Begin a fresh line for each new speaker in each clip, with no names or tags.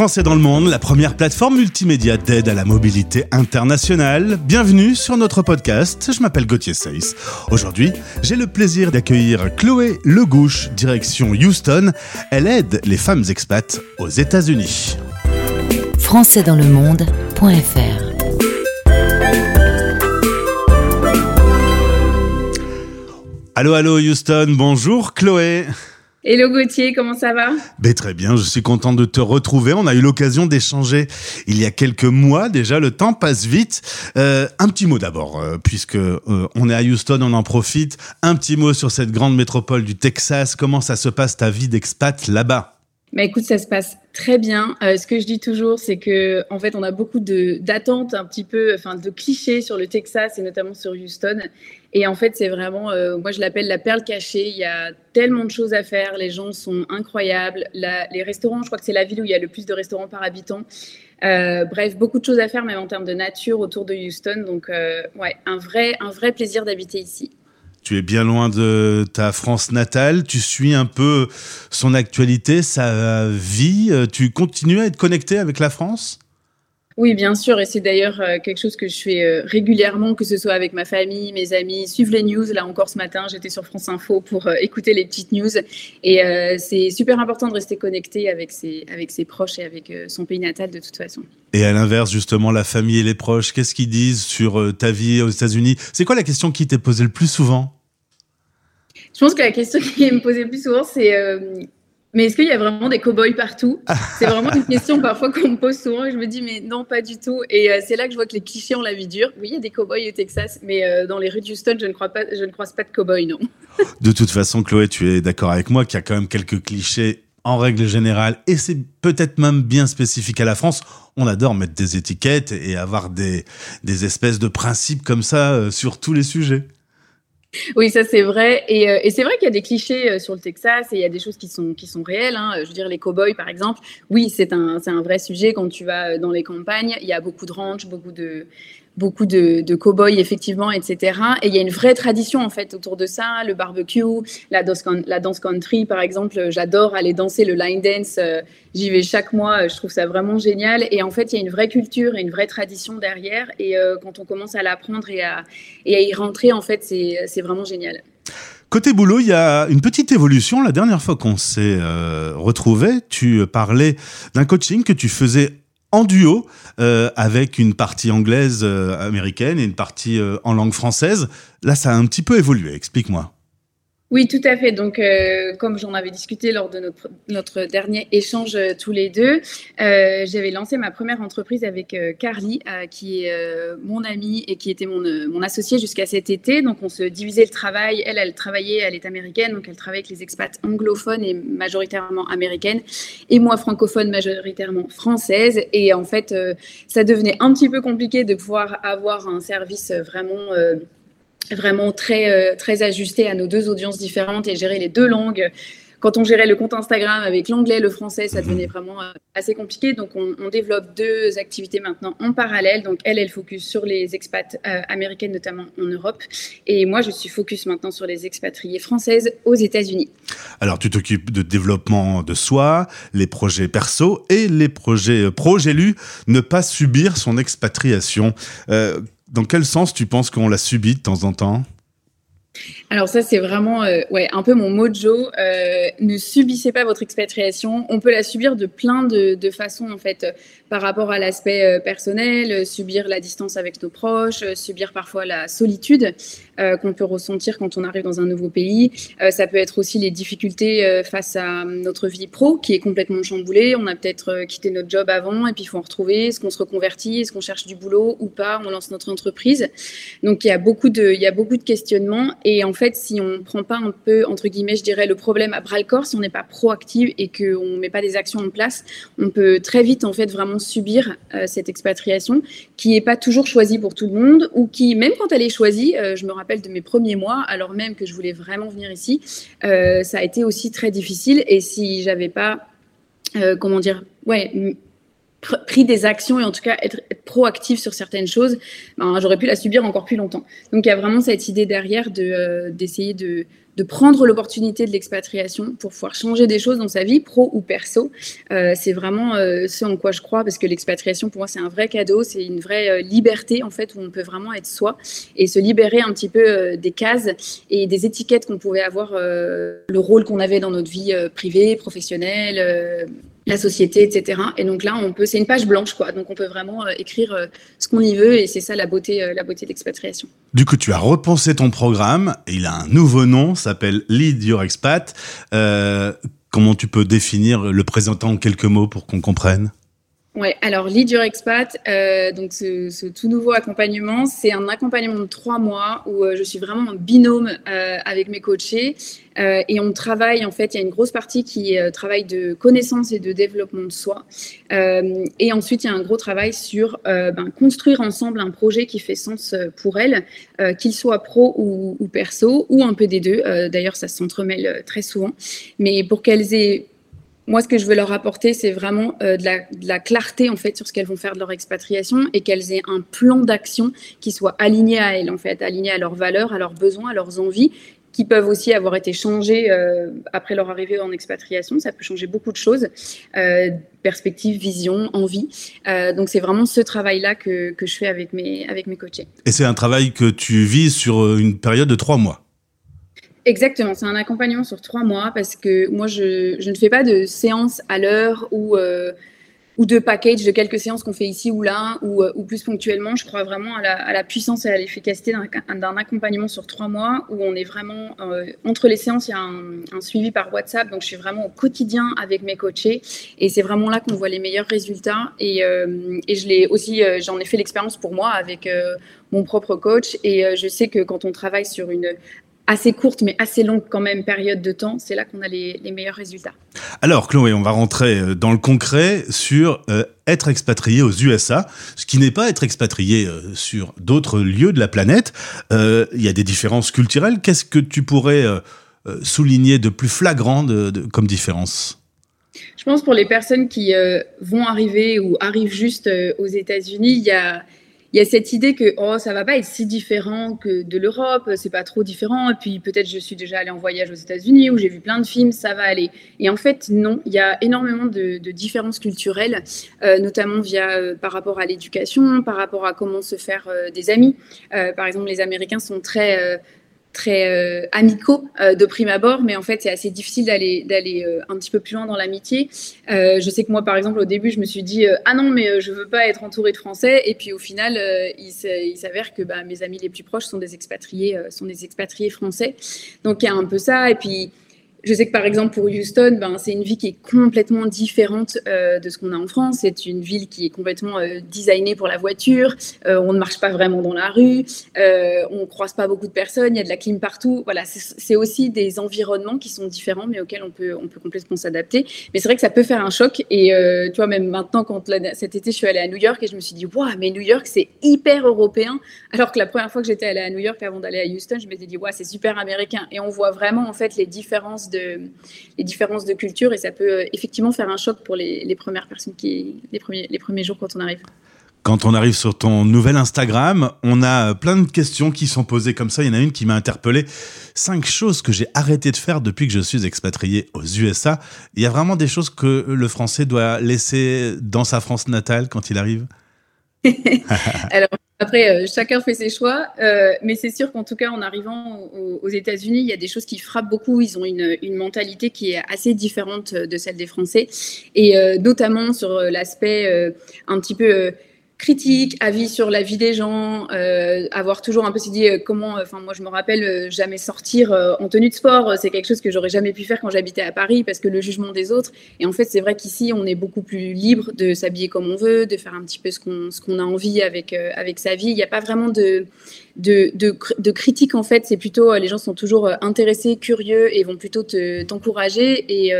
Français dans le monde, la première plateforme multimédia d'aide à la mobilité internationale. Bienvenue sur notre podcast. Je m'appelle Gauthier Seyss. Aujourd'hui, j'ai le plaisir d'accueillir Chloé Legouche, direction Houston. Elle aide les femmes expats aux États-Unis.
Françaisdanslemonde.fr
Allô, allô Houston, bonjour Chloé.
Hello Gauthier, comment ça va?
Ben, Très bien, je suis content de te retrouver. On a eu l'occasion d'échanger il y a quelques mois déjà, le temps passe vite. Euh, un petit mot d'abord, euh, puisque euh, on est à Houston, on en profite. Un petit mot sur cette grande métropole du Texas. Comment ça se passe ta vie d'expat là-bas?
Bah écoute, ça se passe très bien. Euh, ce que je dis toujours, c'est que en fait, on a beaucoup d'attentes, un petit peu, enfin, de clichés sur le Texas et notamment sur Houston. Et en fait, c'est vraiment, euh, moi, je l'appelle la perle cachée. Il y a tellement de choses à faire. Les gens sont incroyables. Les restaurants, je crois que c'est la ville où il y a le plus de restaurants par habitant. Euh, bref, beaucoup de choses à faire, même en termes de nature autour de Houston. Donc, euh, ouais, un vrai, un vrai plaisir d'habiter ici.
Tu es bien loin de ta France natale, tu suis un peu son actualité, sa vie, tu continues à être connecté avec la France?
Oui, bien sûr, et c'est d'ailleurs euh, quelque chose que je fais euh, régulièrement, que ce soit avec ma famille, mes amis, suivre les news. Là encore ce matin, j'étais sur France Info pour euh, écouter les petites news. Et c'est super important de rester connecté avec ses, avec ses proches et avec son pays natal de toute façon.
Et à l'inverse, justement, la famille et les proches, qu'est-ce qu'ils disent sur ta vie aux États-Unis? C'est quoi la question qui t'est posée le plus souvent?
Je pense que la question qui me posée le plus souvent, c'est mais est-ce qu'il y a vraiment des cow-boys partout? C'est vraiment une question parfois qu'on me pose souvent et je me dis mais non pas du tout. Et euh, c'est là que je vois que les clichés ont la vie dure. Oui, il y a des cow-boys au Texas, mais euh, dans les rues de Houston, je ne crois pas, je ne croise pas de cow-boys, non.
de toute façon, Chloé, tu es d'accord avec moi qu'il y a quand même quelques clichés en règle générale, et c'est peut-être même bien spécifique à la France. On adore mettre des étiquettes et avoir des, des espèces de principes comme ça euh, sur tous les sujets.
Oui, ça c'est vrai. Et, euh, et c'est vrai qu'il y a des clichés euh, sur le Texas et il y a des choses qui sont, qui sont réelles. Hein. Je veux dire, les cow-boys, par exemple, oui, c'est un, un vrai sujet quand tu vas dans les campagnes. Il y a beaucoup de ranchs, beaucoup de, beaucoup de, de cow-boys, effectivement, etc. Et il y a une vraie tradition, en fait, autour de ça. Le barbecue, la danse, country, par exemple. J'adore aller danser le line dance. Euh, j'y vais chaque mois. Je trouve ça vraiment génial. Et en fait, il y a une vraie culture et une vraie tradition derrière. Et euh, quand on commence à l'apprendre et à, et à y rentrer, en fait, c'est vraiment génial.
Côté boulot, il y a une petite évolution. La dernière fois qu'on s'est euh, retrouvé, tu parlais d'un coaching que tu faisais en duo euh, avec une partie anglaise euh, américaine et une partie euh, en langue française. Là, ça a un petit peu évolué. Explique-moi.
Oui, tout à fait. Donc, euh, comme j'en avais discuté lors de notre, dernier échange euh, tous les deux, euh, j'avais lancé ma première entreprise avec Carly, qui est mon amie et qui était mon, mon associée jusqu'à cet été. Donc, on se divisait le travail. Elle, elle travaillait, elle est américaine, donc elle travaillait avec les expats anglophones et majoritairement américaines, et moi francophone, majoritairement française. Et en fait, ça devenait un petit peu compliqué de pouvoir avoir un service vraiment vraiment très, euh, très ajusté à nos deux audiences différentes et gérer les deux langues. Quand on gérait le compte Instagram avec l'anglais et le français, ça devenait mhm. vraiment euh, assez compliqué. Donc, on, on, développe deux activités maintenant en parallèle. Donc, elle, elle focus sur les expats euh, américaines, notamment en Europe. Et moi, je suis focus maintenant sur les expatriées françaises aux États-Unis.
Alors, tu t'occupes de développement de soi, les projets perso et les projets pro. J'ai lu ne pas subir son expatriation. Euh, dans quel sens tu penses qu'on l'a subi de temps en temps?
Alors ça, c'est vraiment euh, un peu mon mojo. Euh, ne subissez pas votre expatriation. On peut la subir de plein de, de façons, en fait, par rapport à l'aspect euh, personnel, euh, subir la distance avec nos proches, subir parfois la solitude euh, qu'on peut ressentir quand on arrive dans un nouveau pays. ça peut être aussi les difficultés face à notre vie pro qui est complètement chamboulée. On a peut-être quitté notre job avant et puis il faut en retrouver. Est-ce qu'on se reconvertit? Est-ce qu'on cherche du boulot ou pas? On lance notre entreprise. Donc il y a beaucoup de, il y a beaucoup de questionnements et en fait, si on ne prend pas un peu, entre guillemets, je dirais, le problème à bras le corps, si on n'est pas proactif et qu'on ne met pas des actions en place, on peut très vite, en fait, vraiment subir euh, cette expatriation qui n'est pas toujours choisie pour tout le monde ou qui, même quand elle est choisie, euh, je me rappelle de mes premiers mois, alors même que je voulais vraiment venir ici, euh, ça a été aussi très difficile. Et si j'avais pas, comment dire, ouais, pris des actions et en tout cas être, être proactif sur certaines choses, ben, j'aurais pu la subir encore plus longtemps. Donc il y a vraiment cette idée derrière de euh, d'essayer de,
de prendre l'opportunité de l'expatriation pour pouvoir changer des choses dans sa vie, pro ou perso. Euh, c'est vraiment euh, ce en quoi je crois, parce que l'expatriation, pour moi, c'est un vrai cadeau, c'est une vraie euh, liberté, en fait, où on peut vraiment être soi et se libérer un petit peu des cases et des étiquettes qu'on pouvait avoir, le rôle qu'on avait dans notre vie privée, professionnelle la société, etc. Et donc là, on peut, c'est une page blanche, quoi. Donc on peut vraiment euh, écrire euh, ce qu'on y veut, et c'est ça la beauté, euh, la beauté d'expatriation.
Du coup, tu as repensé ton programme. Il a un nouveau nom, s'appelle Lead Your Expat. comment tu peux définir le présentant en quelques mots pour qu'on comprenne?
Alors Lead Your Expat, euh, donc ce, tout nouveau accompagnement, c'est un accompagnement de trois mois où euh, je suis vraiment en binôme euh, avec mes coachés et on travaille en fait. Il y a une grosse partie qui travaille de connaissance et de développement de soi, et ensuite il y a un gros travail sur ben, construire ensemble un projet qui fait sens pour elles, qu'il soit pro ou, ou, perso ou un peu des deux. D'ailleurs, ça s'entremêle très souvent, mais pour qu'elles aient moi, ce que je veux leur apporter, c'est vraiment euh, de, la, clarté en fait sur ce qu'elles vont faire de leur expatriation et qu'elles aient un plan d'action qui soit aligné à elles, en fait, aligné à leurs valeurs, à leurs besoins, à leurs envies, qui peuvent aussi avoir été changés euh, après leur arrivée en expatriation. Ça peut changer beaucoup de choses, euh, perspective, vision, envie. donc c'est vraiment ce travail-là que, que, je fais avec mes, avec mes coachés.
Et c'est un travail que tu vis sur une période de trois mois
Exactement, c'est un accompagnement sur trois mois parce que moi, je, ne fais pas de séance à l'heure ou, euh, ou de package de quelques séances qu'on fait ici ou là ou, euh, plus ponctuellement. Je crois vraiment à la, puissance et à l'efficacité d'un accompagnement sur trois mois où on est vraiment, euh, entre les séances, il y a un, un, suivi par WhatsApp, donc je suis vraiment au quotidien avec mes coachés et c'est vraiment là qu'on voit les meilleurs résultats et, et je l'ai aussi, j'en ai fait l'expérience pour moi avec mon propre coach et je sais que quand on travaille sur une assez courte mais assez longue quand même période de temps, c'est là qu'on a les, meilleurs résultats.
Alors Chloé, on va rentrer euh, dans le concret sur euh, être expatrié aux USA, ce qui n'est pas être expatrié euh, sur d'autres lieux de la planète. Il y a des différences culturelles. Qu'est-ce que tu pourrais souligner de plus flagrant de, comme différence?
Je pense pour les personnes qui vont arriver ou arrivent juste aux États-Unis, il y a il y a cette idée que oh ça va pas être si différent que de l'Europe, c'est pas trop différent. Et puis peut-être je suis déjà allée en voyage aux États-Unis où j'ai vu plein de films, ça va aller. Et en fait non, il y a énormément de, différences culturelles, euh, notamment via euh, par rapport à l'éducation, par rapport à comment se faire euh, des amis. par exemple, les Américains sont très très euh, amicaux euh, de prime abord, mais en fait, c'est assez difficile d'aller d'aller euh, un petit peu plus loin dans l'amitié. je sais que moi, par exemple, au début, je me suis dit ah non, mais je veux pas être entourée de Français. Et puis au final, il s'avère que bah, mes amis les plus proches sont des expatriés, sont des expatriés français. Donc il y a un peu ça. Et puis je sais que par exemple pour Houston, ben, c'est une vie qui est complètement différente euh, de ce qu'on a en France. C'est une ville qui est complètement euh, designée pour la voiture. Euh, on ne marche pas vraiment dans la rue. on ne croise pas beaucoup de personnes. Il y a de la clim partout. Voilà, c'est aussi des environnements qui sont différents, mais auxquels on peut, on peut complètement s'adapter. Mais c'est vrai que ça peut faire un choc. Et tu vois, même maintenant, quand cet été, je suis allée à New York et je me suis dit, waouh, mais New York, c'est hyper européen. Alors que la première fois que j'étais allée à New York avant d'aller à Houston, je m'étais dit, waouh, c'est super américain. Et on voit vraiment en fait les différences de, les différences de culture et ça peut euh, effectivement faire un choc pour les, premières personnes qui, les premiers, les premiers jours quand on arrive.
Quand on arrive sur ton nouvel Instagram, on a plein de questions qui sont posées comme ça. Il y en a une qui m'a interpellé. Cinq choses que j'ai arrêté de faire depuis que je suis expatrié aux USA. Il y a vraiment des choses que le Français doit laisser dans sa France natale quand il arrive?
Alors, après, euh, chacun fait ses choix, euh, mais c'est sûr qu'en tout cas, en arrivant aux, États-Unis, il y a des choses qui frappent beaucoup. Ils ont une, mentalité qui est assez différente de celle des Français, et euh, notamment sur l'aspect un petit peu critique, avis sur la vie des gens, euh, avoir toujours un peu se dit euh, comment, euh, enfin moi je me rappelle jamais sortir en tenue de sport, c'est quelque chose que j'aurais jamais pu faire quand j'habitais à Paris parce que le jugement des autres. Et en fait c'est vrai qu'ici on est beaucoup plus libre de s'habiller comme on veut, de faire un petit peu ce qu'on ce qu'on a envie avec avec sa vie. Il n'y a pas vraiment de de, de, critique en fait, c'est plutôt les gens sont toujours intéressés, curieux et vont plutôt t'encourager. et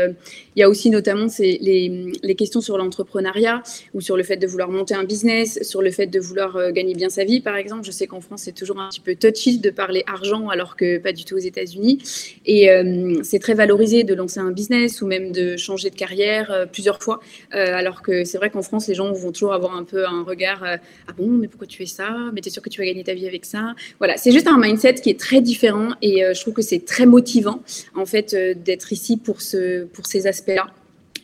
il y a aussi notamment les, les questions sur l'entrepreneuriat ou sur le fait de vouloir monter un business sur le fait de vouloir euh, gagner bien sa vie, par exemple. Je sais qu'en France, c'est toujours un petit peu touchy de parler argent, alors que pas du tout aux États-Unis. Et euh, c'est très valorisé de lancer un business ou même de changer de carrière euh, plusieurs fois, alors que c'est vrai qu'en France, les gens vont toujours avoir un peu un regard Ah bon, mais pourquoi tu fais ça? Mais tu es sûr que tu vas gagner ta vie avec ça?
Voilà, c'est juste un mindset qui est très différent et je trouve que c'est très motivant en fait d'être ici pour ce pour ces aspects-là.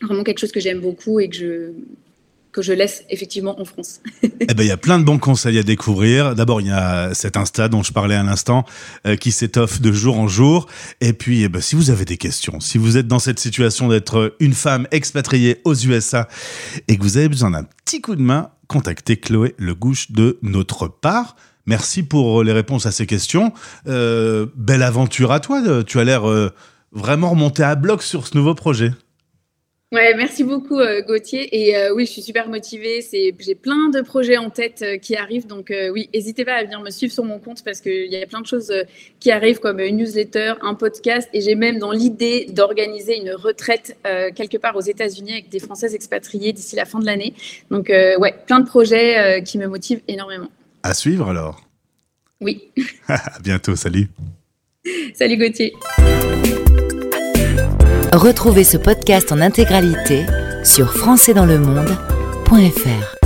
Vraiment quelque chose que j'aime beaucoup et que je que je laisse effectivement en France.
eh ben, il y a plein de bons conseils à découvrir. D'abord, il y a cet Insta dont je parlais à l'instant, euh, qui s'étoffe de jour en jour. Et puis, eh ben, si vous avez des questions, si vous êtes dans cette situation d'être une femme expatriée aux USA et que vous avez besoin d'un petit coup de main, contactez Chloé Le Gouche de notre part. Merci pour les réponses à ces questions. Euh, belle aventure à toi. Tu as l'air euh, vraiment remonté à bloc sur ce nouveau projet.
Ouais, merci beaucoup euh, Gauthier. Et euh, oui, je suis super motivée. J'ai plein de projets en tête euh, qui arrivent. Donc oui, n'hésitez pas à venir me suivre sur mon compte parce qu'il y a plein de choses qui arrivent comme une newsletter, un podcast. Et j'ai même dans l'idée d'organiser une retraite quelque part aux États-Unis avec des Françaises expatriées d'ici la fin de l'année. Donc ouais, plein de projets qui me motivent énormément.
À suivre alors.
Oui.
à bientôt. Salut.
Salut Gauthier.
Retrouvez ce podcast en intégralité sur françaisdanslemonde.fr.